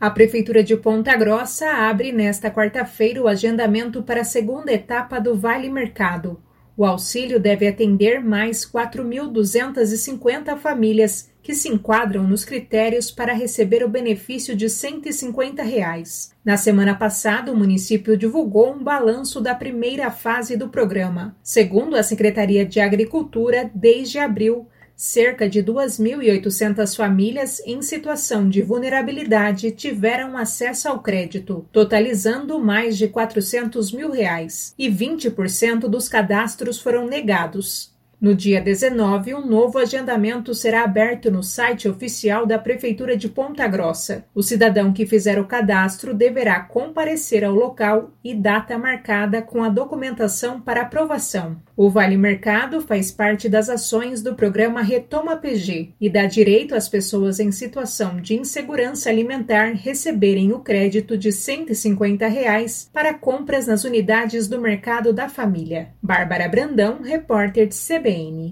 A Prefeitura de Ponta Grossa abre nesta quarta-feira o agendamento para a segunda etapa do Vale Mercado. O auxílio deve atender mais 4.250 famílias que se enquadram nos critérios para receber o benefício de 150 reais. Na semana passada, o município divulgou um balanço da primeira fase do programa. Segundo a Secretaria de Agricultura, desde abril, cerca de 2.800 famílias em situação de vulnerabilidade tiveram acesso ao crédito, totalizando mais de 400 mil reais, e 20% dos cadastros foram negados. No dia 19, um novo agendamento será aberto no site oficial da Prefeitura de Ponta Grossa. O cidadão que fizer o cadastro deverá comparecer ao local e data marcada com a documentação para aprovação. O Vale Mercado faz parte das ações do programa Retoma PG e dá direito às pessoas em situação de insegurança alimentar receberem o crédito de 150 reais para compras nas unidades do mercado da família. Bárbara Brandão, repórter de CB CBN